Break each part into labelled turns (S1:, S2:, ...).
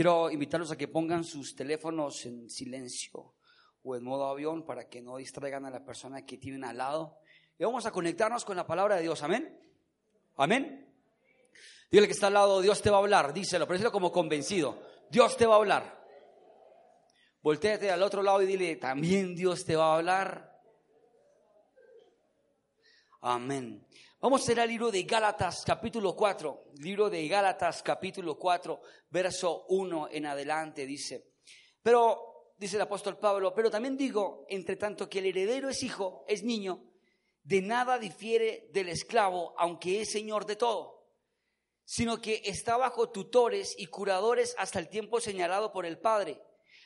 S1: Quiero invitarlos a que pongan sus teléfonos en silencio o en modo avión para que no distraigan a la persona que tienen al lado. Y vamos a conectarnos con la palabra de Dios. Amén. Amén. Dile que está al lado, Dios te va a hablar. Díselo, pero como convencido. Dios te va a hablar. Voltéate al otro lado y dile, también Dios te va a hablar. Amén. Vamos a ir al libro de Gálatas capítulo 4, libro de Gálatas capítulo 4, verso 1 en adelante dice, pero, dice el apóstol Pablo, pero también digo, entre tanto que el heredero es hijo, es niño, de nada difiere del esclavo, aunque es señor de todo, sino que está bajo tutores y curadores hasta el tiempo señalado por el Padre.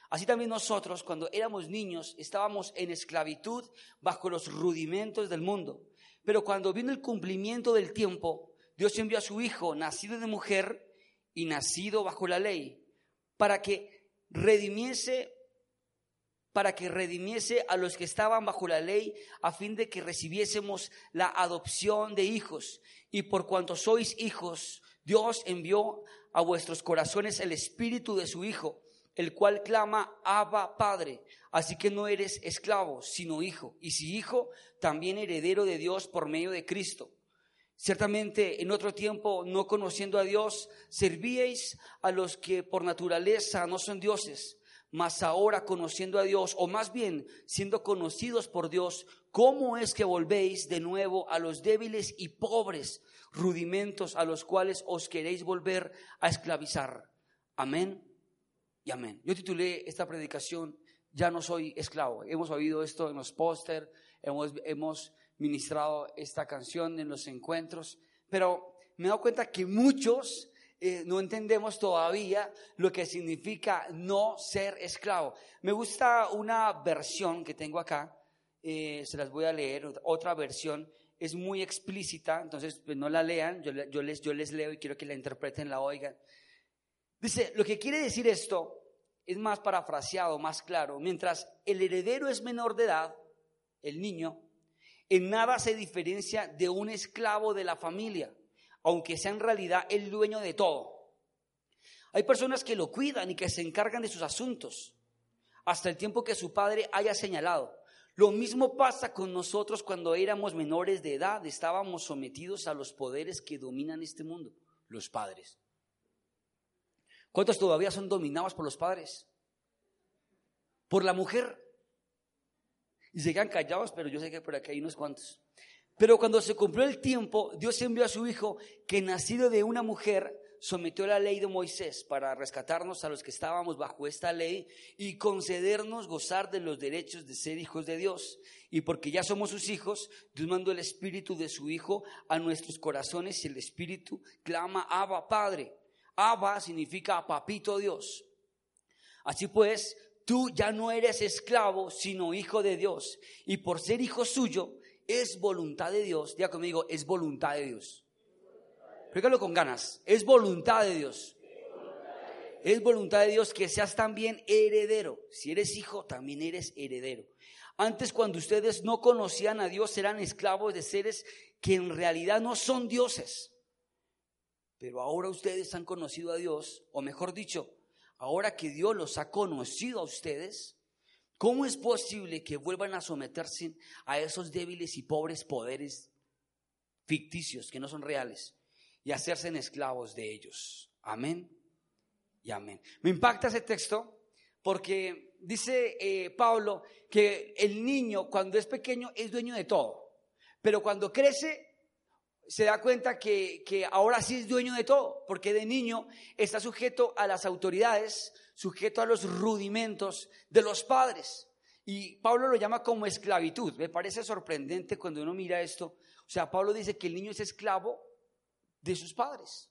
S1: Así también nosotros, cuando éramos niños, estábamos en esclavitud bajo los rudimentos del mundo. Pero cuando vino el cumplimiento del tiempo, Dios envió a su Hijo, nacido de mujer y nacido bajo la ley, para que redimiese para que redimiese a los que estaban bajo la ley, a fin de que recibiésemos la adopción de hijos. Y por cuanto sois hijos, Dios envió a vuestros corazones el espíritu de su Hijo, el cual clama, Abba Padre. Así que no eres esclavo, sino hijo. Y si hijo, también heredero de Dios por medio de Cristo. Ciertamente en otro tiempo, no conociendo a Dios, servíais a los que por naturaleza no son dioses, mas ahora conociendo a Dios, o más bien siendo conocidos por Dios, ¿cómo es que volvéis de nuevo a los débiles y pobres rudimentos a los cuales os queréis volver a esclavizar? Amén y amén. Yo titulé esta predicación ya no soy esclavo. Hemos oído esto en los póster, hemos, hemos ministrado esta canción en los encuentros, pero me he dado cuenta que muchos eh, no entendemos todavía lo que significa no ser esclavo. Me gusta una versión que tengo acá, eh, se las voy a leer, otra versión es muy explícita, entonces pues, no la lean, yo, yo, les, yo les leo y quiero que la interpreten, la oigan. Dice, lo que quiere decir esto es más parafraseado, más claro. Mientras el heredero es menor de edad, el niño, en nada se diferencia de un esclavo de la familia, aunque sea en realidad el dueño de todo. Hay personas que lo cuidan y que se encargan de sus asuntos hasta el tiempo que su padre haya señalado. Lo mismo pasa con nosotros cuando éramos menores de edad, estábamos sometidos a los poderes que dominan este mundo, los padres. ¿Cuántos todavía son dominados por los padres? Por la mujer. Y se quedan callados, pero yo sé que por aquí hay unos cuantos. Pero cuando se cumplió el tiempo, Dios envió a su Hijo, que nacido de una mujer, sometió la ley de Moisés para rescatarnos a los que estábamos bajo esta ley y concedernos gozar de los derechos de ser hijos de Dios. Y porque ya somos sus hijos, Dios mandó el Espíritu de su Hijo a nuestros corazones y el Espíritu clama, Abba Padre. Abba significa papito Dios. Así pues, tú ya no eres esclavo, sino hijo de Dios. Y por ser hijo suyo, es voluntad de Dios. Ya conmigo, es voluntad de Dios. Explícalo con ganas. Es voluntad de Dios. Es voluntad de Dios que seas también heredero. Si eres hijo, también eres heredero. Antes, cuando ustedes no conocían a Dios, eran esclavos de seres que en realidad no son dioses. Pero ahora ustedes han conocido a Dios, o mejor dicho, ahora que Dios los ha conocido a ustedes, ¿cómo es posible que vuelvan a someterse a esos débiles y pobres poderes ficticios que no son reales y hacerse esclavos de ellos? Amén y amén. Me impacta ese texto porque dice eh, Pablo que el niño cuando es pequeño es dueño de todo, pero cuando crece se da cuenta que, ahora sí es dueño de todo, porque de niño está sujeto a las autoridades, sujeto a los rudimentos de los padres. Y Pablo lo llama como esclavitud. Me parece sorprendente cuando uno mira esto. O sea, Pablo dice que el niño es esclavo de sus padres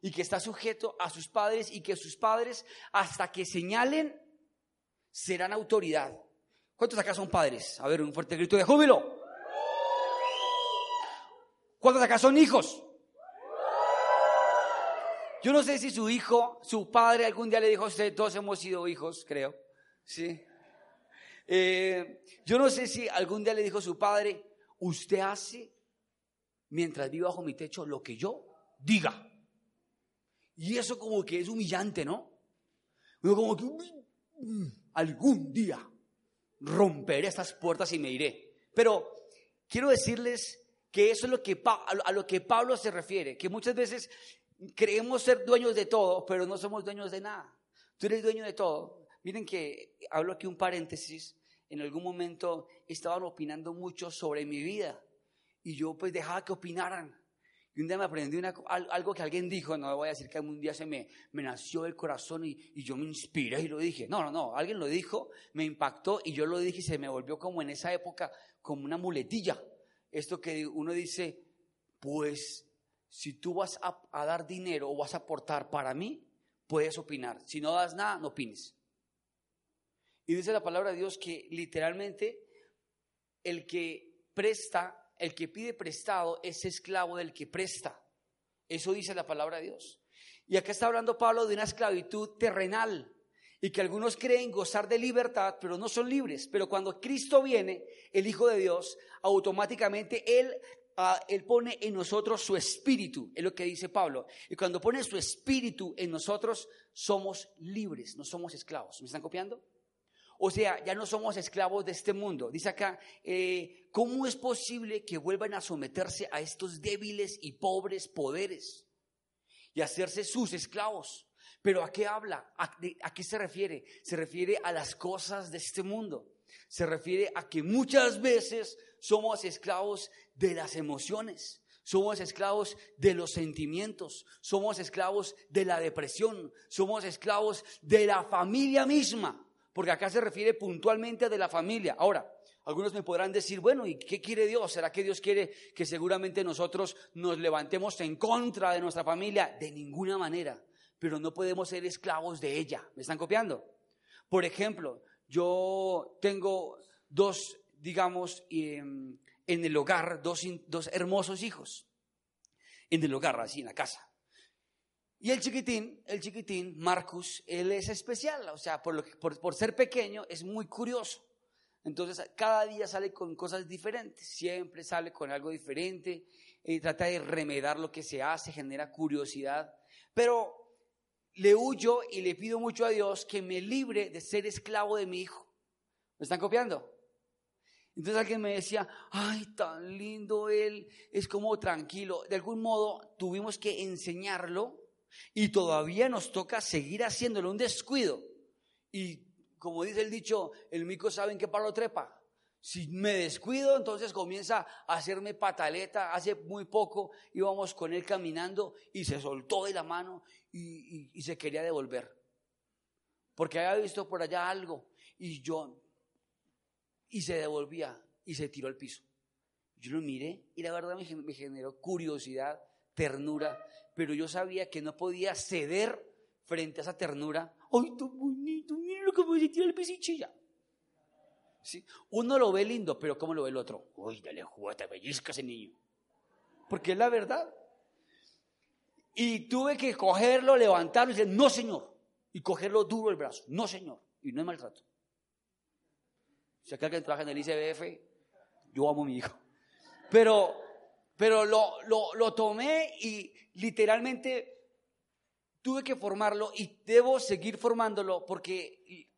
S1: y que está sujeto a sus padres y que sus padres, hasta que señalen, serán autoridad. ¿Cuántos acá son padres? A ver, un fuerte grito de júbilo. ¿Cuántos acá son hijos? Yo no sé si su hijo, su padre algún día le dijo a usted, todos hemos sido hijos, creo. Sí. Eh, yo no sé si algún día le dijo a su padre, usted hace mientras vivo bajo mi techo lo que yo diga. Y eso como que es humillante, ¿no? Como que mm, algún día romperé estas puertas y me iré. Pero quiero decirles que eso es lo que, a lo que Pablo se refiere, que muchas veces creemos ser dueños de todo, pero no somos dueños de nada. Tú eres dueño de todo. Miren que hablo aquí un paréntesis. En algún momento estaban opinando mucho sobre mi vida y yo pues dejaba que opinaran. Y un día me aprendí algo que alguien dijo, no voy a decir que un día se me, me nació el corazón y, y, yo me inspiré y lo dije. No, no, no, alguien lo dijo, me impactó y yo lo dije y se me volvió como en esa época, como una muletilla. Esto que uno dice, pues si tú vas a, dar dinero o vas a aportar para mí, puedes opinar. Si no das nada, no opines. Y dice la palabra de Dios que literalmente el que presta el que pide prestado es esclavo del que presta. Eso dice la palabra de Dios. Y acá está hablando Pablo de una esclavitud terrenal y que algunos creen gozar de libertad, pero no son libres. Pero cuando Cristo viene, el Hijo de Dios, automáticamente Él, ah, él pone en nosotros su espíritu, es lo que dice Pablo. Y cuando pone su espíritu en nosotros, somos libres, no somos esclavos. ¿Me están copiando? O sea, ya no somos esclavos de este mundo. Dice acá, eh, ¿cómo es posible que vuelvan a someterse a estos débiles y pobres poderes y hacerse sus esclavos? Pero ¿a qué habla? ¿A, ¿A, qué se refiere? Se refiere a las cosas de este mundo. Se refiere a que muchas veces somos esclavos de las emociones. Somos esclavos de los sentimientos, somos esclavos de la depresión, somos esclavos de la familia misma porque acá se refiere puntualmente de la familia. Ahora, algunos me podrán decir, bueno, ¿y qué quiere Dios? ¿Será que Dios quiere que seguramente nosotros nos levantemos en contra de nuestra familia? De ninguna manera, pero no podemos ser esclavos de ella. ¿Me están copiando? Por ejemplo, yo tengo dos, digamos, em, en el hogar, dos, dos hermosos hijos. En el hogar, así, en la casa. Y el chiquitín, el chiquitín, Marcus, él es especial, o sea, por, lo por, ser pequeño es muy curioso. Entonces, cada día sale con cosas diferentes, siempre sale con algo diferente, y trata de remedar lo que se hace, genera curiosidad. Pero le huyo y le pido mucho a Dios que me libre de ser esclavo de mi hijo. ¿Me están copiando? Entonces alguien me decía, ay, tan lindo él, es como tranquilo. De algún modo tuvimos que enseñarlo y todavía nos toca seguir haciéndolo, un descuido. Y como dice el dicho, el mico sabe en qué palo trepa. Si me descuido, entonces comienza a hacerme pataleta. Hace muy poco íbamos con él caminando y se soltó de la mano y, se quería devolver. Porque había visto por allá algo y yo, y se devolvía y se tiró al piso. Yo lo miré y la verdad me generó curiosidad, ternura pero yo sabía que no podía ceder frente a esa ternura. ¡Ay, tan bonito! Mira lo que me tirar el pesichilla. ¿Sí? Uno lo ve lindo, pero ¿cómo lo ve el otro? ¡Uy, dale juguete, pellizca ese niño! Porque es la verdad. Y tuve que cogerlo, levantarlo y decir, no, señor. Y cogerlo duro el brazo. No, señor. Y no es maltrato. Si acá alguien trabaja en el ICBF, yo amo a mi hijo. Pero pero lo, lo, tomé y literalmente tuve que formarlo y debo seguir formándolo porque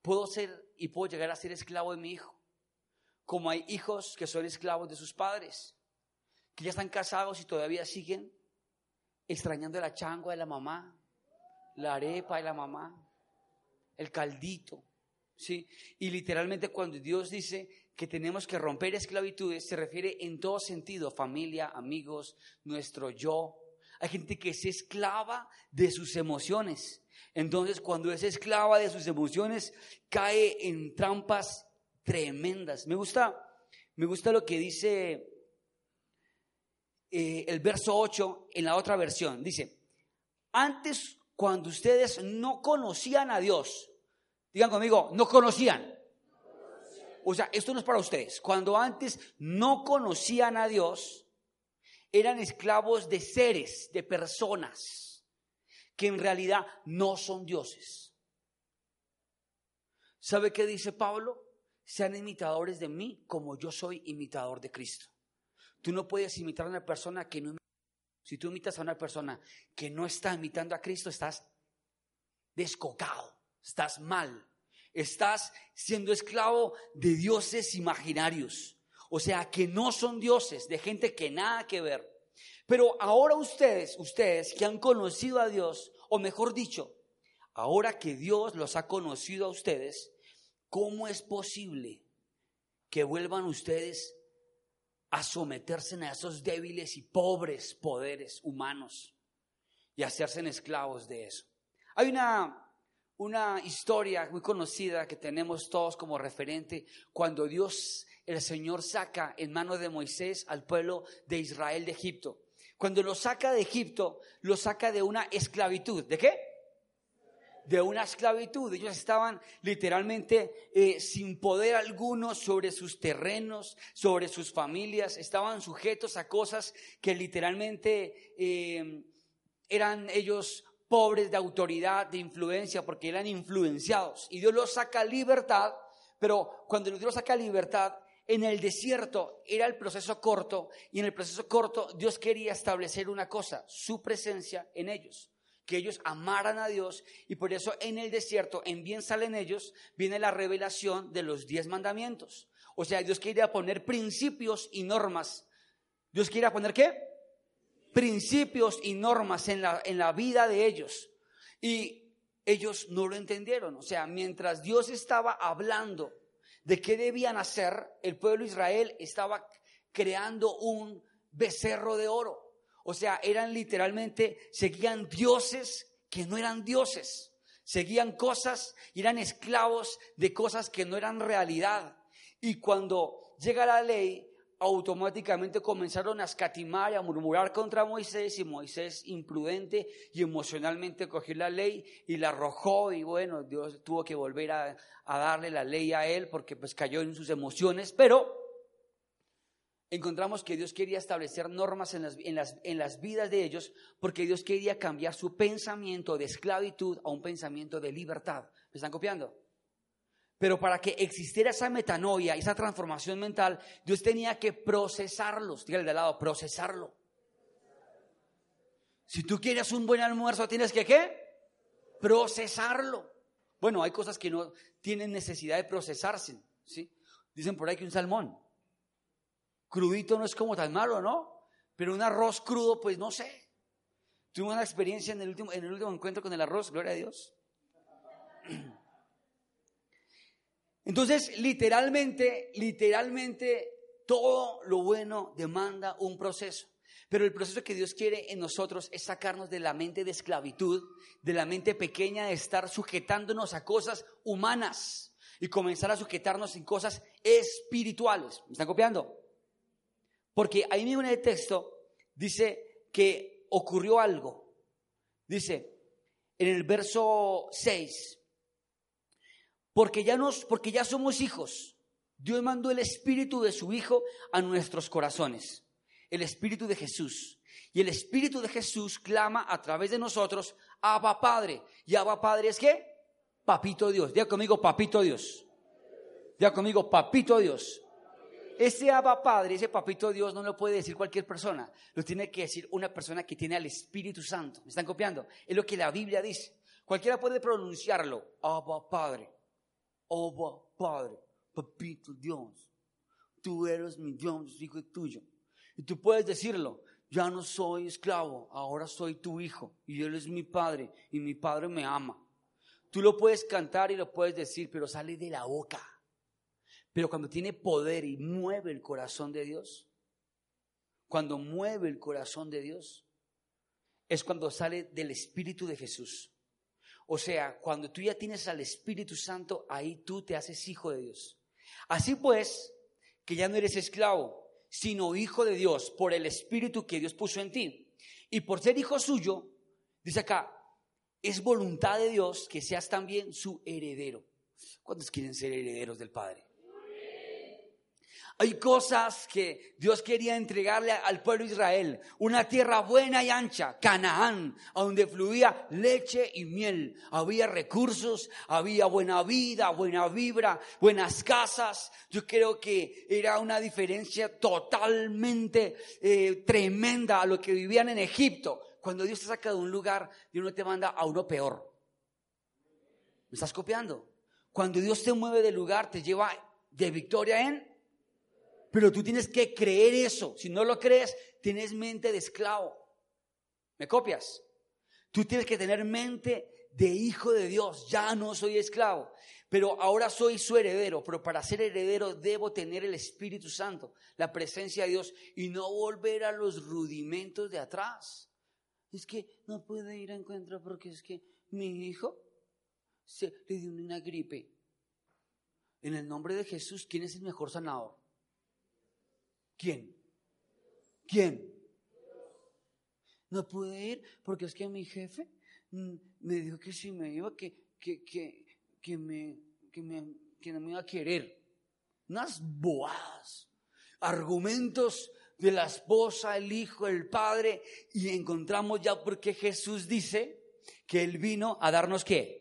S1: puedo ser y puedo llegar a ser esclavo de mi hijo. Como hay hijos que son esclavos de sus padres, que ya están casados y todavía siguen extrañando la changua de la mamá, la arepa de la mamá, el caldito. ¿sí? Y literalmente cuando Dios dice que tenemos que romper esclavitudes se refiere en todo sentido, familia, amigos, nuestro yo. Hay gente que es esclava de sus emociones. Entonces, cuando es esclava de sus emociones, cae en trampas tremendas. Me gusta, me gusta lo que dice eh, el verso 8 en la otra versión. Dice, antes cuando ustedes no conocían a Dios, digan conmigo, no conocían o sea, esto no es para ustedes. Cuando antes no conocían a Dios, eran esclavos de seres, de personas, que en realidad no son dioses. ¿Sabe qué dice Pablo? Sean imitadores de mí como yo soy imitador de Cristo. Tú no puedes imitar a una persona que no... Si tú imitas a una persona que no está imitando a Cristo, estás descocado, estás mal. Estás siendo esclavo de dioses imaginarios. O sea, que no son dioses, de gente que nada que ver. Pero ahora ustedes, ustedes que han conocido a Dios, o mejor dicho, ahora que Dios los ha conocido a ustedes, ¿cómo es posible que vuelvan ustedes a someterse a esos débiles y pobres poderes humanos y hacerse esclavos de eso? Hay una, una historia muy conocida que tenemos todos como referente cuando Dios, el Señor, saca en mano de Moisés al pueblo de Israel de Egipto. Cuando lo saca de Egipto, lo saca de una esclavitud. ¿De qué? De una esclavitud. Ellos estaban literalmente eh, sin poder alguno sobre sus terrenos, sobre sus familias. Estaban sujetos a cosas que literalmente eh, eran ellos pobres de autoridad, de influencia, porque eran influenciados. Y Dios los saca a libertad, pero cuando Dios los saca a libertad, en el desierto era el proceso corto y en el proceso corto Dios quería establecer una cosa, su presencia en ellos, que ellos amaran a Dios y por eso en el desierto, en bien salen ellos, viene la revelación de los diez mandamientos. O sea, Dios quería poner principios y normas. ¿Dios quería poner qué? Principios y normas en la, en la vida de ellos. Y ellos no lo entendieron. O sea, mientras Dios estaba hablando de qué debían hacer, el pueblo de Israel estaba creando un becerro de oro. O sea, eran literalmente, seguían dioses que no eran dioses. Seguían cosas y eran esclavos de cosas que no eran realidad. Y cuando llega la ley, automáticamente comenzaron a escatimar y a murmurar contra Moisés y Moisés imprudente y emocionalmente cogió la ley y la arrojó y bueno, Dios tuvo que volver a, darle la ley a él porque pues cayó en sus emociones, pero encontramos que Dios quería establecer normas en las, en las, en las vidas de ellos porque Dios quería cambiar su pensamiento de esclavitud a un pensamiento de libertad. ¿Me están copiando? Pero para que existiera esa metanoia, esa transformación mental, Dios tenía que procesarlos. Dígale de lado, procesarlo. Si tú quieres un buen almuerzo, tienes que qué? Procesarlo. Bueno, hay cosas que no tienen necesidad de procesarse, ¿sí? Dicen por ahí que un salmón crudito no es como tan malo, ¿no? Pero un arroz crudo, pues no sé. Tuve una experiencia en el último, en el último encuentro con el arroz, gloria a Dios. Entonces, literalmente, literalmente, todo lo bueno demanda un proceso. Pero el proceso que Dios quiere en nosotros es sacarnos de la mente de esclavitud, de la mente pequeña de estar sujetándonos a cosas humanas y comenzar a sujetarnos en cosas espirituales. ¿Me están copiando? Porque ahí mismo en el texto dice que ocurrió algo. Dice en el verso 6, porque ya, nos, porque ya somos hijos. Dios mandó el Espíritu de su Hijo a nuestros corazones, el Espíritu de Jesús. Y el Espíritu de Jesús clama a través de nosotros, Abba Padre. ¿Y Abba Padre es qué? Papito Dios. Diga conmigo, Papito Dios. Diga conmigo, Papito Dios. Ese Abba Padre, ese Papito Dios no lo puede decir cualquier persona. Lo tiene que decir una persona que tiene al Espíritu Santo. ¿Me están copiando? Es lo que la Biblia dice. Cualquiera puede pronunciarlo. Abba Padre. Oba, Padre, Papito Dios, tú eres mi Dios, hijo tuyo. Y tú puedes decirlo, ya no soy esclavo, ahora soy tu hijo y él es mi padre y mi padre me ama. Tú lo puedes cantar y lo puedes decir, pero sale de la boca. Pero cuando tiene poder y mueve el corazón de Dios, cuando mueve el corazón de Dios, es cuando sale del Espíritu de Jesús. O sea, cuando tú ya tienes al Espíritu Santo, ahí tú te haces hijo de Dios. Así pues, que ya no eres esclavo, sino hijo de Dios por el Espíritu que Dios puso en ti. Y por ser hijo suyo, dice acá, es voluntad de Dios que seas también su heredero. ¿Cuántos quieren ser herederos del Padre? Hay cosas que Dios quería entregarle al pueblo de Israel. Una tierra buena y ancha, Canaán, donde fluía leche y miel. Había recursos, había buena vida, buena vibra, buenas casas. Yo creo que era una diferencia totalmente eh, tremenda a lo que vivían en Egipto. Cuando Dios te saca de un lugar, Dios no te manda a uno peor. ¿Me estás copiando? Cuando Dios te mueve de lugar, te lleva de victoria en... Pero tú tienes que creer eso. Si no lo crees, tienes mente de esclavo. ¿Me copias? Tú tienes que tener mente de hijo de Dios. Ya no soy esclavo, pero ahora soy su heredero. Pero para ser heredero debo tener el Espíritu Santo, la presencia de Dios y no volver a los rudimentos de atrás. Es que no puede ir a encuentro porque es que mi hijo se le dio una gripe. En el nombre de Jesús, ¿quién es el mejor sanador? ¿Quién? ¿Quién? No pude ir porque es que mi jefe mm, me dijo que si me iba, que, que, que, que, me, que, me, que no me iba a querer. Unas boadas, argumentos de la esposa, el hijo, el padre, y encontramos ya porque Jesús dice que Él vino a darnos qué?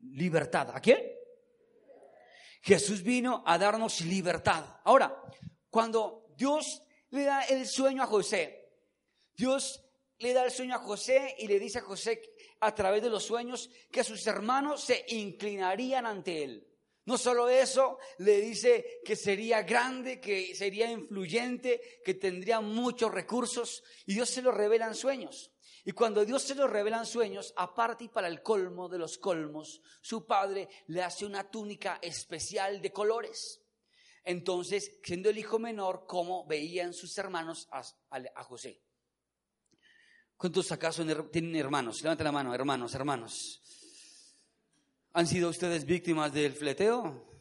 S1: Libertad. ¿A quién? Jesús vino a darnos libertad. Ahora, cuando Dios le da el sueño a José, Dios le da el sueño a José y le dice a José a través de los sueños que sus hermanos se inclinarían ante él. No solo eso, le dice que sería grande, que sería influyente, que tendría muchos recursos y Dios se lo revela en sueños. Y cuando Dios se lo revela en sueños, aparte y para el colmo de los colmos, su padre le hace una túnica especial de colores. Entonces, siendo el hijo menor, ¿cómo veían sus hermanos a, José? ¿Cuántos acaso tienen hermanos? Levanten la mano, hermanos, hermanos. ¿Han sido ustedes víctimas del fleteo?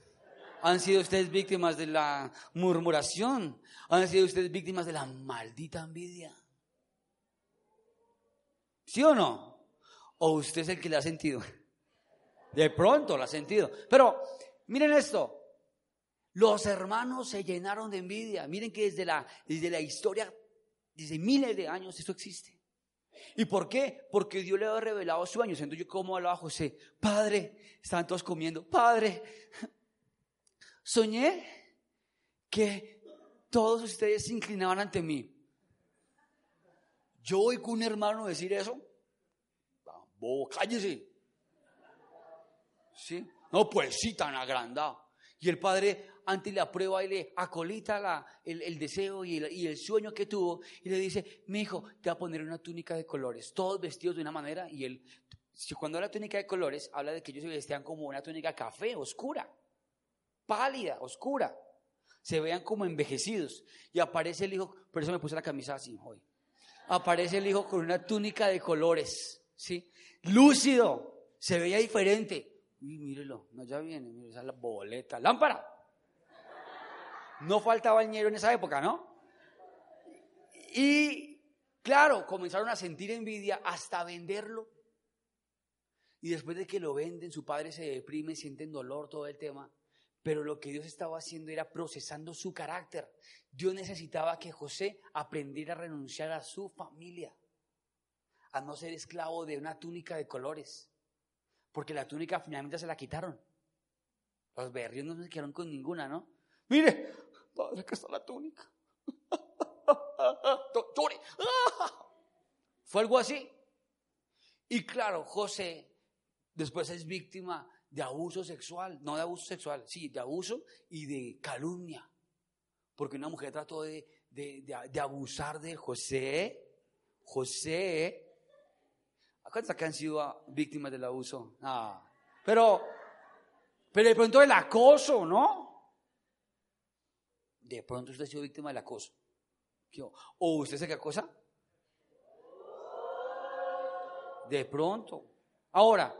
S1: ¿Han sido ustedes víctimas de la murmuración? ¿Han sido ustedes víctimas de la maldita envidia? ¿Sí o no? ¿O usted es el que la ha sentido? De pronto la ha sentido. Pero miren esto. Los hermanos se llenaron de envidia. Miren que desde la, desde la historia, desde miles de años, esto existe. ¿Y por qué? Porque Dios le había revelado sueños. Entonces yo como hablaba a José, Padre, estaban todos comiendo, Padre, soñé que todos ustedes se inclinaban ante mí. Yo oigo un hermano decir eso. Bobo, cállese. ¿Sí? No, pues sí, tan agrandado. Y el padre antes le aprueba y le acolita la, el, deseo y el, sueño que tuvo y le dice, mi hijo, te va a poner una túnica de colores, todos vestidos de una manera y él, cuando habla túnica de colores, habla de que ellos se vestían como una túnica café, oscura, pálida, oscura, se vean como envejecidos y aparece el hijo, por eso me puse la camisa así hoy, aparece el hijo con una túnica de colores, ¿sí? Lúcido, se veía diferente. Mírelo, no, ya viene, mire, esa boleta, lámpara. No faltaba bañero en esa época, ¿no? Y claro, comenzaron a sentir envidia hasta venderlo. Y después de que lo venden, su padre se deprime, sienten dolor, todo el tema. Pero lo que Dios estaba haciendo era procesando su carácter. Dios necesitaba que José aprendiera a renunciar a su familia, a no ser esclavo de una túnica de colores, porque la túnica finalmente se la quitaron. Los berrios no se quedaron con ninguna, ¿no? Mire, Padre, acá está la túnica. Fue algo así. Y claro, José después es víctima de abuso sexual, no de abuso sexual, sí, de abuso y de calumnia. Porque una mujer trató de, de, abusar de José. José. ¿Cuántas que han sido víctimas del abuso? Ah, pero, pero de pronto el acoso, ¿no? de pronto usted ha sido víctima del acoso. ¿O usted se qué acosa? De pronto. Ahora,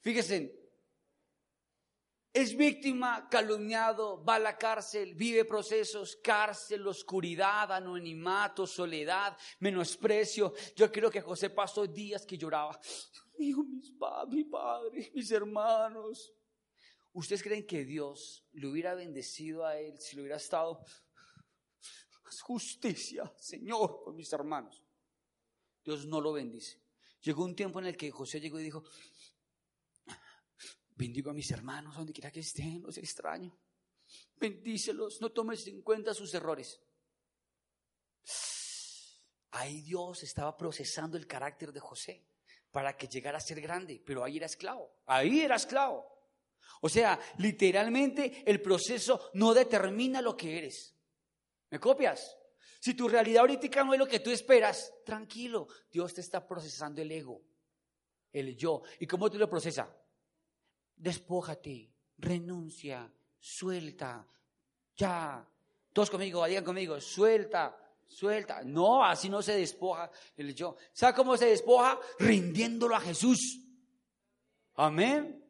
S1: fíjense, es víctima, calumniado, va a la cárcel, vive procesos, cárcel, oscuridad, anonimato, soledad, menosprecio. Yo creo que José pasó días que lloraba. Hijo, mis padres, mi padre, mis hermanos. ¿Ustedes creen que Dios le hubiera bendecido a él si le hubiera estado justicia, Señor, con mis hermanos? Dios no lo bendice. Llegó un tiempo en el que José llegó y dijo, bendigo a mis hermanos donde quiera que estén, los extraño. Bendícelos, no tomes en cuenta sus errores. Ahí Dios estaba procesando el carácter de José para que llegara a ser grande, pero ahí era esclavo, ahí era esclavo. O sea, literalmente el proceso no determina lo que eres. ¿Me copias? Si tu realidad ahorita no es lo que tú esperas, tranquilo, Dios te está procesando el ego, el yo. ¿Y cómo tú lo procesas? Despójate, renuncia, suelta, ya. Todos conmigo, digan conmigo, suelta, suelta. No, así no se despoja el yo. ¿Sabe cómo se despoja? Rindiéndolo a Jesús. Amén.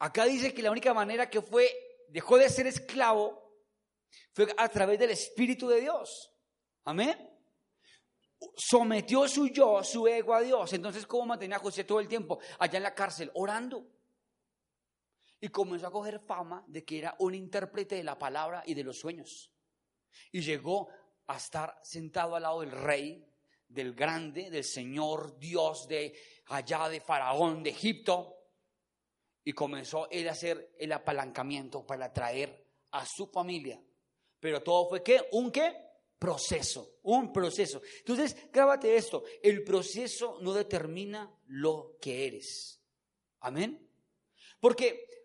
S1: Acá dice que la única manera que fue, dejó de ser esclavo, fue a través del Espíritu de Dios. Amén. Sometió su yo, su ego a Dios. Entonces, ¿cómo mantenía a José todo el tiempo allá en la cárcel? Orando. Y comenzó a coger fama de que era un intérprete de la palabra y de los sueños. Y llegó a estar sentado al lado del rey, del grande, del Señor Dios de allá de Faraón de Egipto. Y comenzó él a hacer el apalancamiento para traer a su familia. Pero todo fue qué? Un qué? Proceso, un proceso. Entonces, grábate esto, el proceso no determina lo que eres. Amén. Porque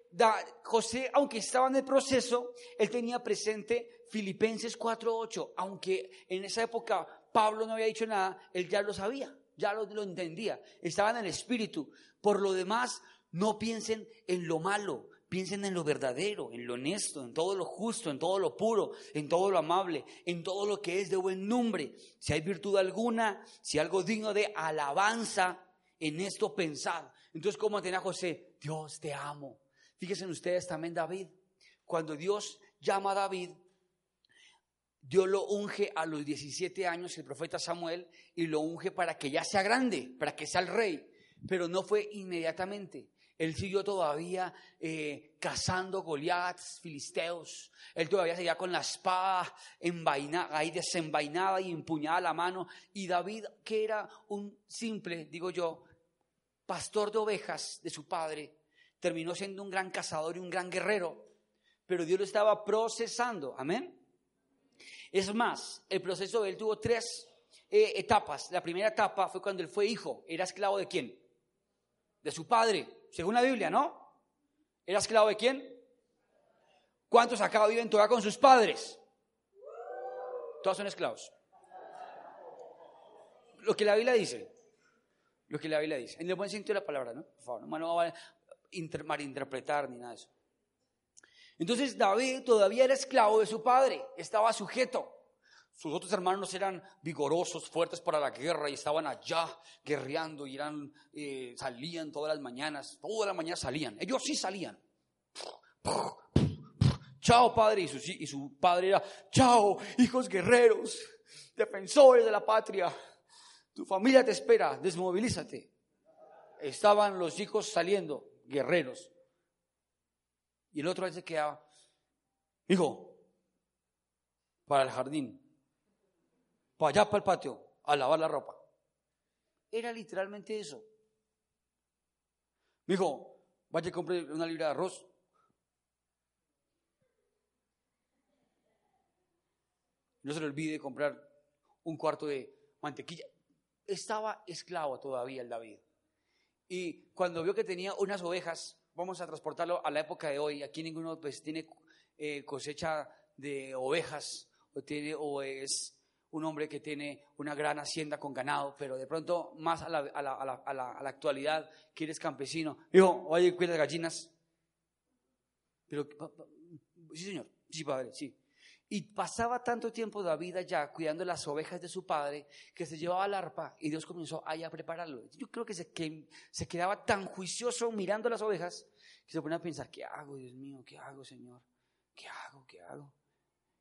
S1: José, aunque estaba en el proceso, él tenía presente Filipenses 4.8, aunque en esa época Pablo no había dicho nada, él ya lo sabía, ya lo, entendía, estaba en el espíritu. Por lo demás, no piensen en lo malo, piensen en lo verdadero, en lo honesto, en todo lo justo, en todo lo puro, en todo lo amable, en todo lo que es de buen nombre. Si hay virtud alguna, si algo digno de alabanza, en esto pensad. Entonces, ¿cómo tenía José? Dios te amo. Fíjense ustedes también David. Cuando Dios llama a David, Dios lo unge a los 17 años, el profeta Samuel, y lo unge para que ya sea grande, para que sea el rey. Pero no fue inmediatamente. Él siguió todavía eh, cazando Goliaths, filisteos. Él todavía seguía con la espada ahí desenvainada y empuñada la mano. Y David, que era un simple, digo yo, pastor de ovejas de su padre, terminó siendo un gran cazador y un gran guerrero, pero Dios lo estaba procesando, amén. Es más, el proceso de él tuvo tres eh, etapas. La primera etapa fue cuando él fue hijo, era esclavo de quién? De su padre, según la Biblia, ¿no? ¿Era esclavo de quién? ¿Cuántos acá viven todavía con sus padres? Todos son esclavos. Lo que la Biblia dice. Lo que la Biblia dice. En el buen sentido de la palabra, ¿no? Por favor, no, no, malinterpretar ni nada de eso. Entonces David todavía era esclavo de su padre, estaba sujeto. Sus otros hermanos eran vigorosos, fuertes para la guerra y estaban allá guerreando y eh, salían todas las mañanas, todas las mañanas salían. Ellos sí salían. Chao padre y su, y su padre era, chao hijos guerreros, defensores de la patria. Tu familia te espera, desmovilízate. Estaban los hijos saliendo guerreros. Y el otro vez se quedaba, hijo, para el jardín, para allá, para el patio, a lavar la ropa. Era literalmente eso. Me dijo, vaya a comprar una libra de arroz. No se le olvide comprar un cuarto de mantequilla. Estaba esclavo todavía el David. Y cuando vio que tenía unas ovejas, vamos a transportarlo a la época de hoy. Aquí ninguno pues, tiene eh, cosecha de ovejas o, tiene, o es un hombre que tiene una gran hacienda con ganado, pero de pronto más a la, a la, a la, a la actualidad, que eres campesino. Dijo, oye, cuida gallinas. Pero, sí, señor, sí, padre, sí. Y pasaba tanto tiempo David allá cuidando las ovejas de su padre que se llevaba al arpa y Dios comenzó allá a prepararlo. Yo creo que se, que se quedaba tan juicioso mirando las ovejas que se ponía a pensar, ¿qué hago, Dios mío? ¿Qué hago, Señor? ¿Qué hago? ¿Qué hago?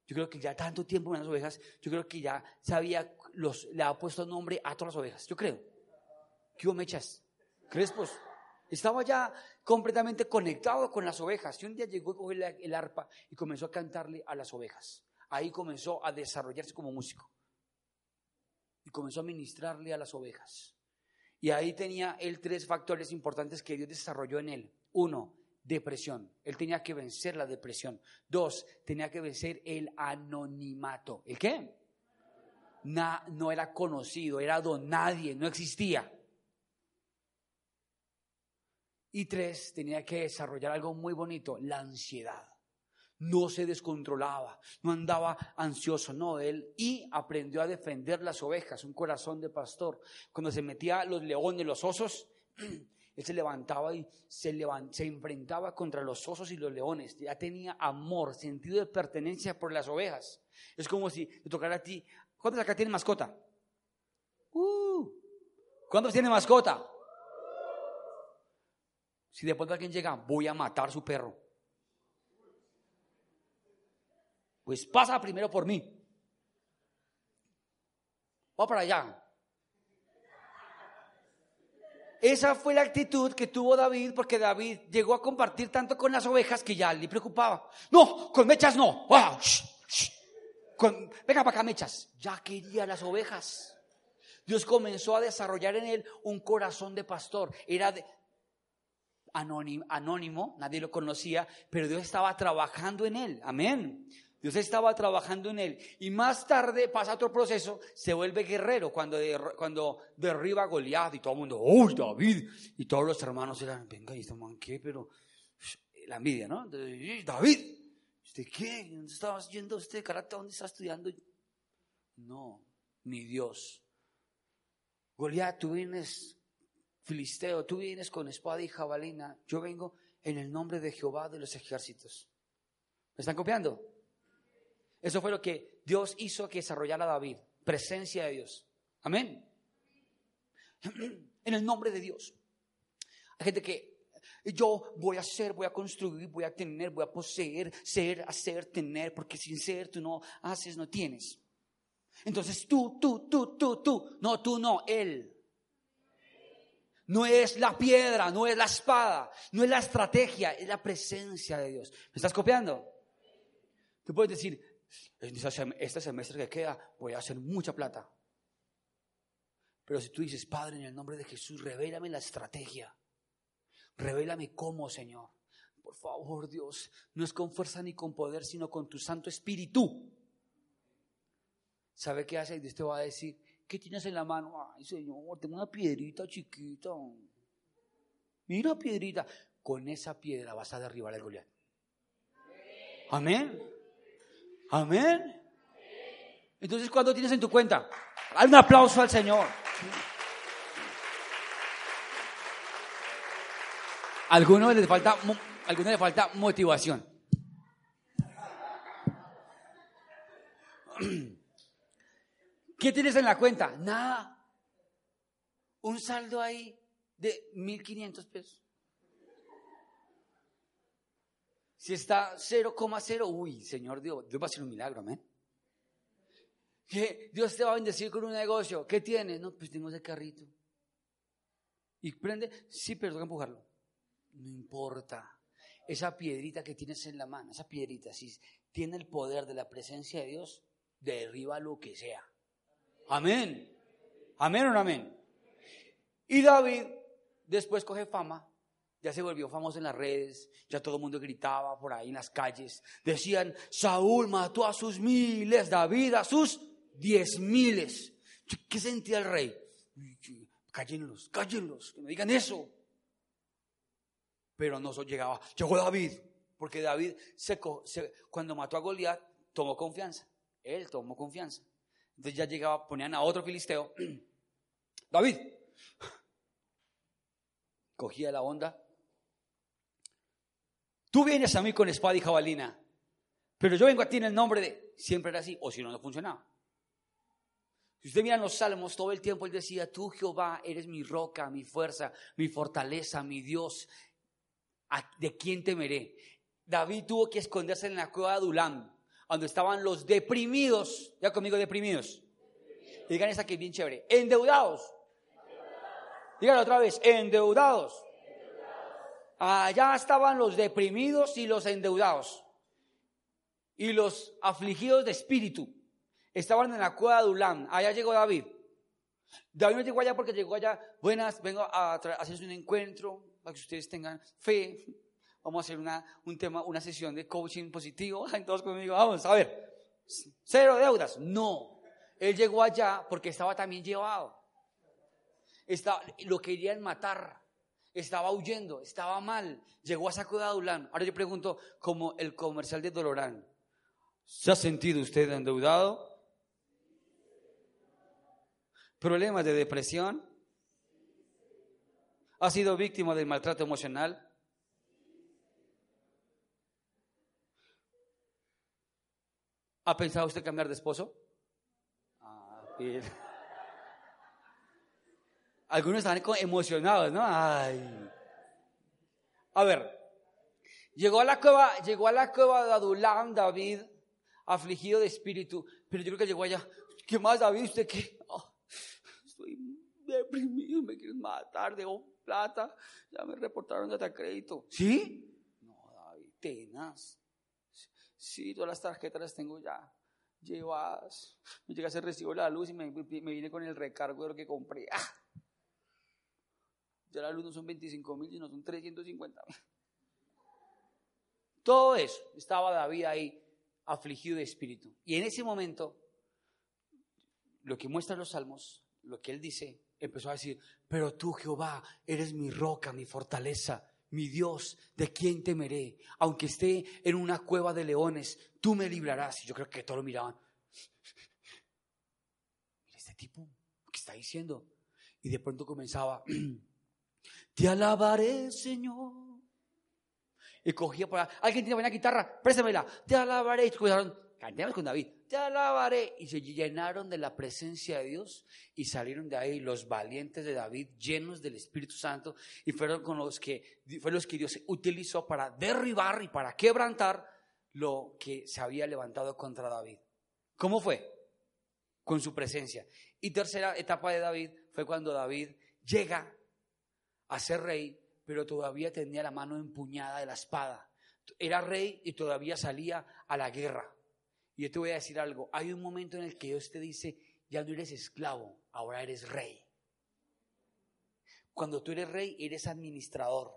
S1: Yo creo que ya tanto tiempo en las ovejas, yo creo que ya sabía, los, le ha puesto nombre a todas las ovejas. Yo creo. ¿Qué hubo mechas? Crespos. Estaba ya completamente conectado con las ovejas. Y un día llegó y el arpa y comenzó a cantarle a las ovejas. Ahí comenzó a desarrollarse como músico. Y comenzó a ministrarle a las ovejas. Y ahí tenía él tres factores importantes que Dios desarrolló en él. Uno, depresión. Él tenía que vencer la depresión. Dos, tenía que vencer el anonimato. ¿El qué? no era conocido, era don nadie, no existía. Y tres, tenía que desarrollar algo muy bonito, la ansiedad. No se descontrolaba, no andaba ansioso, no, él y aprendió a defender las ovejas, un corazón de pastor. Cuando se metía los leones, los osos, él se levantaba y se, se enfrentaba contra los osos y los leones. Ya tenía amor, sentido de pertenencia por las ovejas. Es como si te tocara a ti. ¿Cuántos acá tienen mascota? Uh, ¿Cuántos tienen mascota? Si de pronto alguien llega, voy a matar a su perro. Pues pasa primero por mí. Va para allá. Esa fue la actitud que tuvo David porque David llegó a compartir tanto con las ovejas que ya le preocupaba. No, con mechas no. Ah, con, venga para acá, mechas. Ya quería las ovejas. Dios comenzó a desarrollar en él un corazón de pastor. Era de, anónimo, nadie lo conocía, pero Dios estaba trabajando en él. Amén. Dios estaba trabajando en él. Y más tarde pasa otro proceso, se vuelve guerrero cuando, cuando derriba a Goliat y todo el mundo, ¡Uy, David! Y todos los hermanos eran, venga, ¿y este man qué? Pero la envidia, ¿no? David, ¿usted qué? ¿Dónde estaba yendo usted? ¿Carácter? ¿Dónde está estudiando? No, mi Dios. Goliat, tú vienes, Filisteo, tú vienes con espada y jabalina. Yo vengo en el nombre de Jehová de los ejércitos. ¿Me están copiando? Eso fue lo que Dios hizo que desarrollara David, presencia de Dios. Amén. En el nombre de Dios. Hay gente que yo voy a ser, voy a construir, voy a tener, voy a poseer, ser, hacer, tener, porque sin ser tú no haces, no tienes. Entonces tú, tú, tú, tú, tú, no, tú no, Él. No es la piedra, no es la espada, no es la estrategia, es la presencia de Dios. ¿Me estás copiando? Tú puedes decir, este semestre que queda voy a hacer mucha plata. Pero si tú dices, Padre, en el nombre de Jesús, revélame la estrategia. Revélame cómo, Señor. Por favor, Dios, no es con fuerza ni con poder, sino con tu Santo Espíritu. ¿Sabe qué hace? Y Dios te va a decir, ¿qué tienes en la mano? Ay, Señor, tengo una piedrita chiquita. Mira piedrita. Con esa piedra vas a derribar el Goliat. Amén. Amén. Entonces, ¿cuándo tienes en tu cuenta? Haz un aplauso al Señor. Algunos les falta, algunos les falta motivación. ¿Qué tienes en la cuenta? Nada. Un saldo ahí de 1.500 pesos. Si está 0,0, uy, Señor Dios, Dios va a hacer un milagro, amén. Que Dios te va a bendecir con un negocio. ¿Qué tienes? No, pues tengo ese carrito. ¿Y prende? Sí, pero tengo que empujarlo. No importa. Esa piedrita que tienes en la mano, esa piedrita, si tiene el poder de la presencia de Dios, derriba lo que sea. Amén. Amén o no amén. Y David después coge fama ya se volvió famoso en las redes, ya todo el mundo gritaba por ahí en las calles. Decían, Saúl mató a sus miles, David a sus diez miles. ¿Qué sentía el rey? Cállenlos, cállenlos, que me digan eso. Pero no llegaba, llegó David, porque David cuando mató a Goliat tomó confianza. Él tomó confianza. Entonces ya llegaba, ponían a otro filisteo. David, cogía la onda Tú vienes a mí con espada y jabalina, pero yo vengo a ti en el nombre de... Siempre era así, o si no, no funcionaba. Si usted mira los salmos, todo el tiempo él decía, tú Jehová eres mi roca, mi fuerza, mi fortaleza, mi Dios, ¿de quién temeré? David tuvo que esconderse en la cueva de Adulam, donde estaban los deprimidos, ya conmigo deprimidos. Digan esa que es bien chévere, endeudados. Díganlo otra vez, endeudados. Allá estaban los deprimidos y los endeudados. Y los afligidos de espíritu. Estaban en la cueva de Ulam. Allá llegó David. David no llegó allá porque llegó allá. Buenas, vengo a hacer un encuentro para que ustedes tengan fe. Vamos a hacer una, un tema, una sesión de coaching positivo. Todos conmigo, vamos a ver. Cero deudas. No. Él llegó allá porque estaba también llevado. Está, lo querían matar estaba huyendo, estaba mal, llegó a saco de Adulán. Ahora yo pregunto, como el comercial de Dolorán, ¿se ha sentido usted endeudado? ¿Problemas de depresión? ¿Ha sido víctima del maltrato emocional? ¿Ha pensado usted cambiar de esposo? Ah, Algunos están emocionados, ¿no? Ay. A ver, llegó a la cueva, llegó a la cueva de Adulán David, afligido de espíritu, pero yo creo que llegó allá. ¿Qué más, David? ¿Usted qué? Oh, estoy deprimido, me quieren matar, debo plata, ya me reportaron de crédito. ¿Sí? No, David, tenaz. Sí, todas las tarjetas las tengo ya llevas. Me llega a recibo la luz y me, me, con el recargo de lo que compré. ¡Ah! Ya la luz no son 25 mil, sino son 350 mil. Todo eso estaba David ahí afligido de espíritu. Y en ese momento, lo que muestran los salmos, lo que él dice, empezó a decir, pero tú Jehová eres mi roca, mi fortaleza, mi Dios, ¿de quién temeré? Aunque esté en una cueva de leones, tú me librarás. Y yo creo que todos lo miraban. Mira este tipo, ¿qué está diciendo? Y de pronto comenzaba, te alabaré, Señor. Y cogía por ahí, alguien tiene buena guitarra, préstamela, te alabaré. Y cantemos con David te alabaré. Y se llenaron de la presencia de Dios y salieron de ahí los valientes de David llenos del Espíritu Santo y fueron con los que, fueron los que Dios utilizó para derribar y para quebrantar lo que se había levantado contra David. ¿Cómo fue? Con su presencia. Y tercera etapa de David fue cuando David llega a ser rey, pero todavía tenía la mano empuñada de la espada. Era rey y todavía salía a la guerra. Y yo te voy a decir algo, hay un momento en el que Dios te dice, ya no eres esclavo, ahora eres rey. Cuando tú eres rey, eres administrador.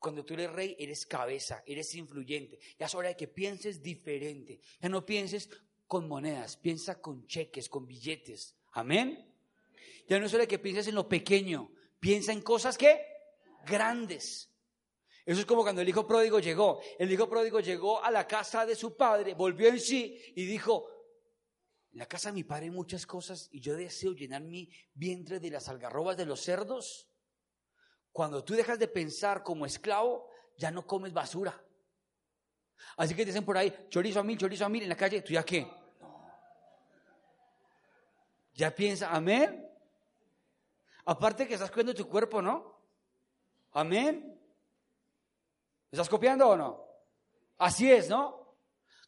S1: Cuando tú eres rey, eres cabeza, eres influyente. Ya es hora de que pienses diferente. Ya no pienses con monedas, piensa con cheques, con billetes. Amén. Ya no es hora de que pienses en lo pequeño, piensa en cosas que grandes. Eso es como cuando el hijo pródigo llegó. El hijo pródigo llegó a la casa de su padre, volvió en sí y dijo, en la casa de mi padre hay muchas cosas y yo deseo llenar mi vientre de las algarrobas de los cerdos. Cuando tú dejas de pensar como esclavo, ya no comes basura. Así que dicen por ahí, chorizo a mil, chorizo a mil en la calle, ¿tú ya qué? Ya piensa, amén. Aparte que estás cuidando tu cuerpo, ¿no? Amén. ¿Estás copiando o no? Así es, ¿no?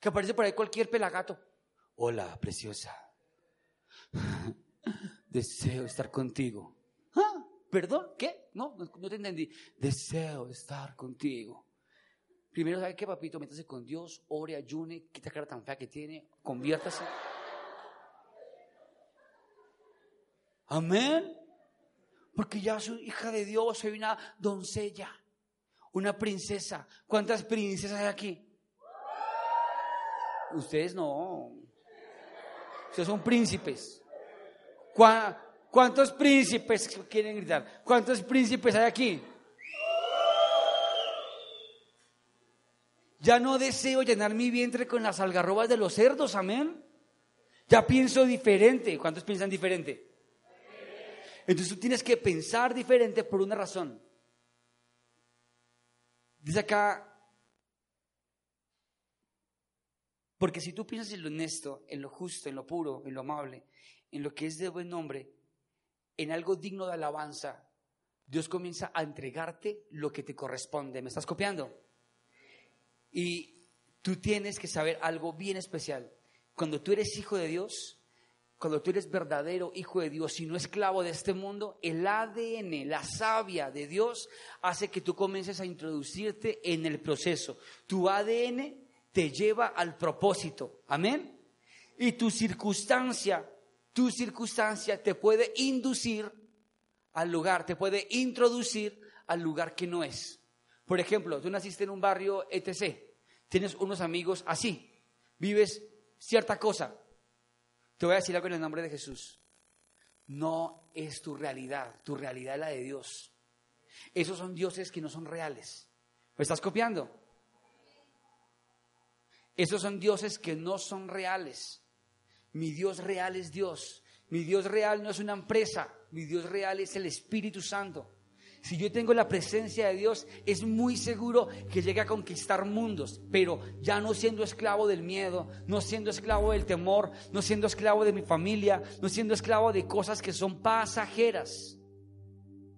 S1: Que aparece por ahí cualquier pelagato. Hola, preciosa. Deseo estar contigo. ¿Ah? ¿Perdón? ¿Qué? No, no te entendí. Deseo estar contigo. Primero, ¿sabe qué, papito? Métase con Dios, ore, ayune, quita cara tan fea que tiene, conviértase. Amén. Porque ya soy hija de Dios, soy una doncella una princesa. ¿Cuántas princesas hay aquí? Ustedes no. Ustedes son príncipes. ¿Cuántos príncipes quieren gritar? ¿Cuántos príncipes hay aquí? Ya no deseo llenar mi vientre con las algarrobas de los cerdos, amén. Ya pienso diferente. ¿Cuántos piensan diferente? Entonces tú tienes que pensar diferente por una razón. Dice acá, porque si tú piensas en lo honesto, en lo justo, en lo puro, en lo amable, en lo que es de buen nombre, en algo digno de alabanza, Dios comienza a entregarte lo que te corresponde. ¿Me estás copiando? Y tú tienes que saber algo bien especial. Cuando tú eres hijo de Dios, cuando tú eres verdadero hijo de Dios y no esclavo de este mundo, el ADN, la savia de Dios, hace que tú comiences a introducirte en el proceso. Tu ADN te lleva al propósito. Amén. Y tu circunstancia, tu circunstancia te puede inducir al lugar, te puede introducir al lugar que no es. Por ejemplo, tú naciste en un barrio etc. Tienes unos amigos así. Vives cierta cosa, te voy a decir algo en el nombre de Jesús. No es tu realidad, tu realidad es la de Dios. Esos son dioses que no son reales. ¿Me estás copiando? Esos son dioses que no son reales. Mi Dios real es Dios. Mi Dios real no es una empresa. Mi Dios real es el Espíritu Santo. Si yo tengo la presencia de Dios, es muy seguro que llegue a conquistar mundos, pero ya no siendo esclavo del miedo, no siendo esclavo del temor, no siendo esclavo de mi familia, no siendo esclavo de cosas que son pasajeras.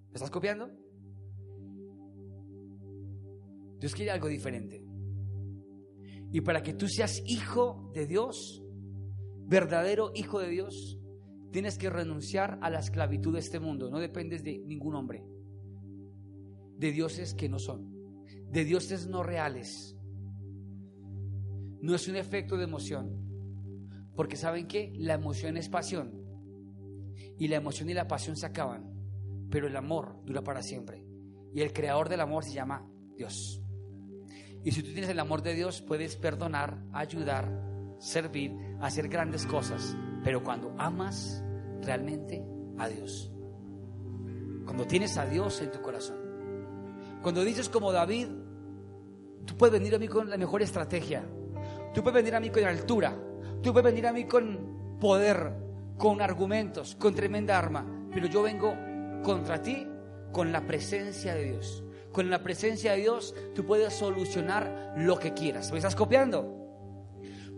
S1: ¿Me estás copiando? Dios quiere algo diferente. Y para que tú seas hijo de Dios, verdadero hijo de Dios, tienes que renunciar a la esclavitud de este mundo. No dependes de ningún hombre de dioses que no son, de dioses no reales. No es un efecto de emoción, porque saben que la emoción es pasión y la emoción y la pasión se acaban, pero el amor dura para siempre y el creador del amor se llama Dios. Y si tú tienes el amor de Dios, puedes perdonar, ayudar, servir, hacer grandes cosas, pero cuando amas realmente a Dios, cuando tienes a Dios en tu corazón, cuando dices como David, tú puedes venir a mí con la mejor estrategia, tú puedes venir a mí con altura, tú puedes venir a mí con poder, con argumentos, con tremenda arma, pero yo vengo contra ti con la presencia de Dios. Con la presencia de Dios tú puedes solucionar lo que quieras. ¿Me estás copiando?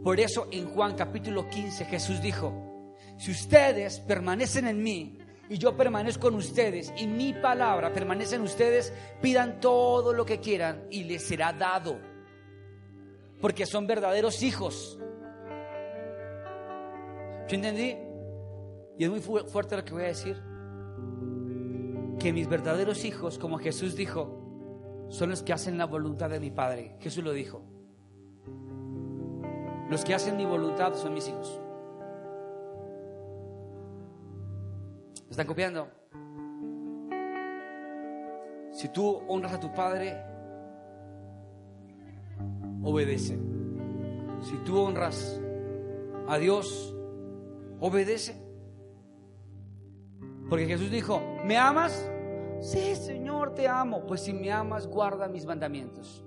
S1: Por eso en Juan capítulo 15 Jesús dijo, si ustedes permanecen en mí y yo permanezco con ustedes y mi palabra permanece en ustedes, pidan todo lo que quieran y les será dado. Porque son verdaderos hijos. ¿Yo entendí? Y es muy fuerte lo que voy a decir. Que mis verdaderos hijos, como Jesús dijo, son los que hacen la voluntad de mi Padre. Jesús lo dijo. Los que hacen mi voluntad son mis hijos. ¿Me están copiando? Si tú honras a tu padre, obedece. Si tú honras a Dios, obedece. Porque Jesús dijo, ¿me amas? Sí, Señor, te amo. Pues si me amas, guarda mis mandamientos.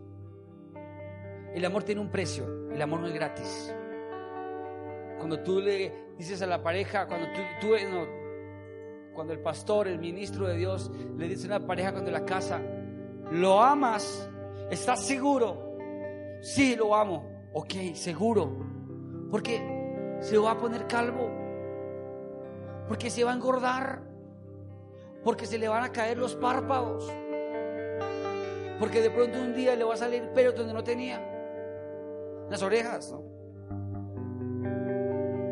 S1: El amor tiene un precio, el amor no es gratis. Cuando tú le dices a la pareja, cuando tú, tú no, cuando el pastor, el ministro de Dios, le dice a una pareja cuando la casa, ¿lo amas? ¿Estás seguro? Sí, lo amo. Ok, seguro. Porque se va a poner calvo. Porque se va a engordar. Porque se le van a caer los párpados. Porque de pronto un día le va a salir pelo donde no tenía. Las orejas.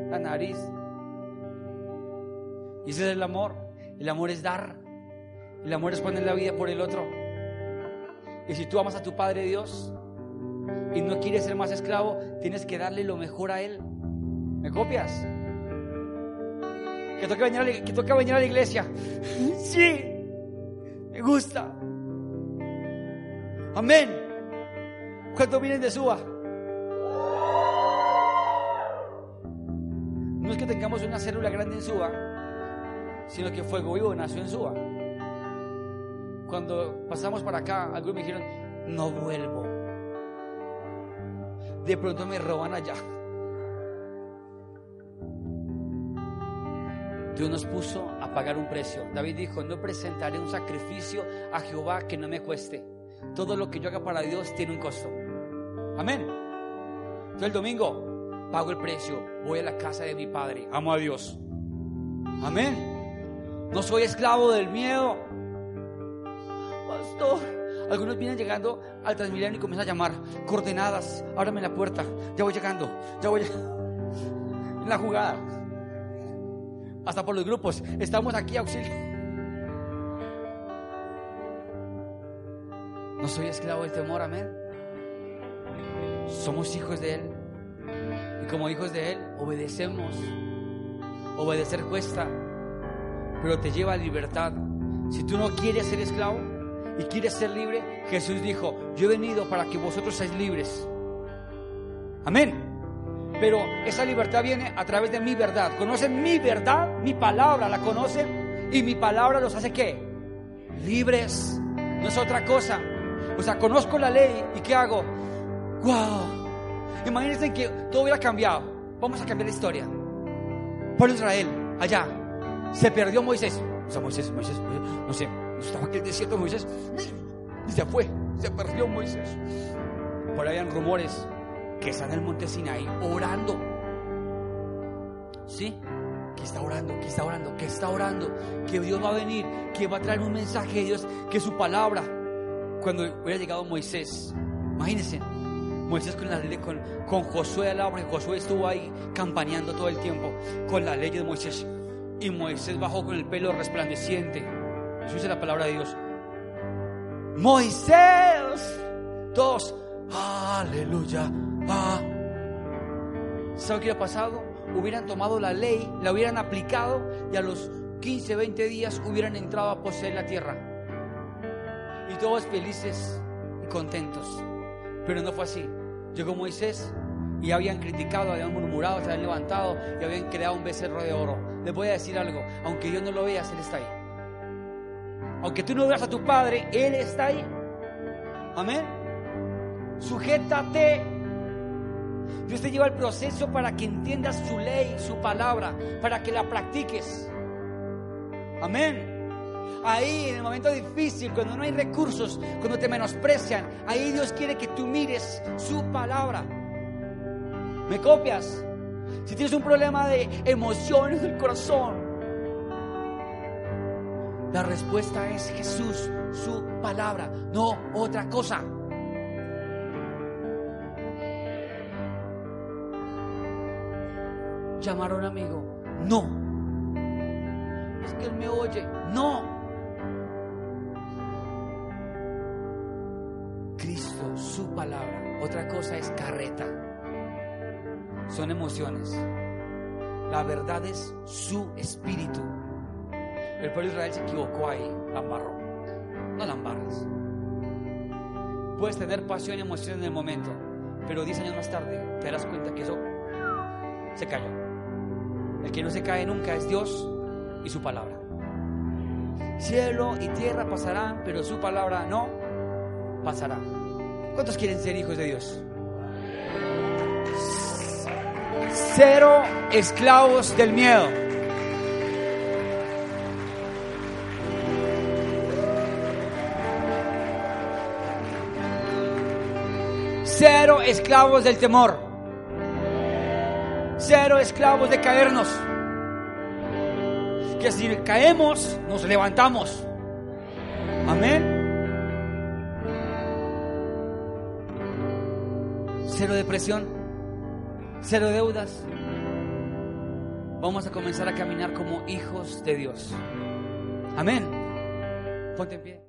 S1: La nariz. Y ese es el amor. El amor es dar. El amor es poner la vida por el otro. Y si tú amas a tu Padre Dios y no quieres ser más esclavo, tienes que darle lo mejor a Él. ¿Me copias? Que toca venir a la, que toca venir a la iglesia. Sí, me gusta. Amén. ¿Cuántos vienen de Suba? No es que tengamos una célula grande en Suba sino que Fuego Vivo nació en Suba. Cuando pasamos para acá, algunos me dijeron, no vuelvo. De pronto me roban allá. Dios nos puso a pagar un precio. David dijo, no presentaré un sacrificio a Jehová que no me cueste. Todo lo que yo haga para Dios tiene un costo. Amén. Entonces el domingo pago el precio, voy a la casa de mi padre, amo a Dios. Amén. No soy esclavo del miedo. Pastor, algunos vienen llegando al Transmilenio y comienzan a llamar coordenadas. Ábrame la puerta. Ya voy llegando. Ya voy en la jugada. Hasta por los grupos. Estamos aquí, auxilio. No soy esclavo del temor, amén. Somos hijos de Él. Y como hijos de Él, obedecemos. Obedecer cuesta pero te lleva a libertad. Si tú no quieres ser esclavo y quieres ser libre, Jesús dijo, yo he venido para que vosotros seáis libres. Amén. Pero esa libertad viene a través de mi verdad. Conocen mi verdad, mi palabra la conocen y mi palabra los hace qué? Libres. no es otra cosa. O sea, conozco la ley y ¿qué hago? ¡Wow! Imagínense que todo hubiera cambiado. Vamos a cambiar la historia. Por Israel, allá, se perdió Moisés. O sea, Moisés, Moisés, no sé, estaba aquí el desierto Moisés y se fue, se perdió Moisés. Por ahí hay rumores que está en el monte Sinaí orando. ¿Sí? Que está orando, que está orando, que está orando, que Dios va a venir, que va a traer un mensaje de Dios, que su palabra. Cuando hubiera llegado Moisés, imagínense, Moisés con la con, con Josué al porque Josué estuvo ahí campaneando todo el tiempo con la ley de Moisés. Y Moisés bajó con el pelo resplandeciente. Eso dice la palabra de Dios. Moisés. Todos, aleluya. Ah. ¿Sabe qué hubiera pasado? Hubieran tomado la ley, la hubieran aplicado y a los 15, 20 días hubieran entrado a poseer la tierra. Y todos felices y contentos. Pero no fue así. Llegó Moisés y habían criticado, habían murmurado, se habían levantado y habían creado un becerro de oro. Les voy a decir algo, aunque yo no lo veas, Él está ahí. Aunque tú no veas a tu Padre, Él está ahí. Amén. Sujétate. Dios te lleva el proceso para que entiendas su ley, su palabra, para que la practiques. Amén. Ahí, en el momento difícil, cuando no hay recursos, cuando te menosprecian, ahí Dios quiere que tú mires su palabra. ¿Me copias? Si tienes un problema de emociones del corazón, la respuesta es Jesús, su palabra, no otra cosa. Llamar a un amigo, no. Es que él me oye, no. Cristo, su palabra. Otra cosa es carreta. Son emociones. La verdad es su espíritu. El pueblo de Israel se equivocó ahí, la embarró. No la embarras. Puedes tener pasión y emoción en el momento, pero 10 años más tarde te darás cuenta que eso se cayó. El que no se cae nunca es Dios y su palabra. Cielo y tierra pasarán, pero su palabra no pasará. ¿Cuántos quieren ser hijos de Dios? Cero esclavos del miedo. Cero esclavos del temor. Cero esclavos de caernos. Que si caemos, nos levantamos. Amén. Cero depresión. Cero deudas. Vamos a comenzar a caminar como hijos de Dios. Amén. Ponte en pie.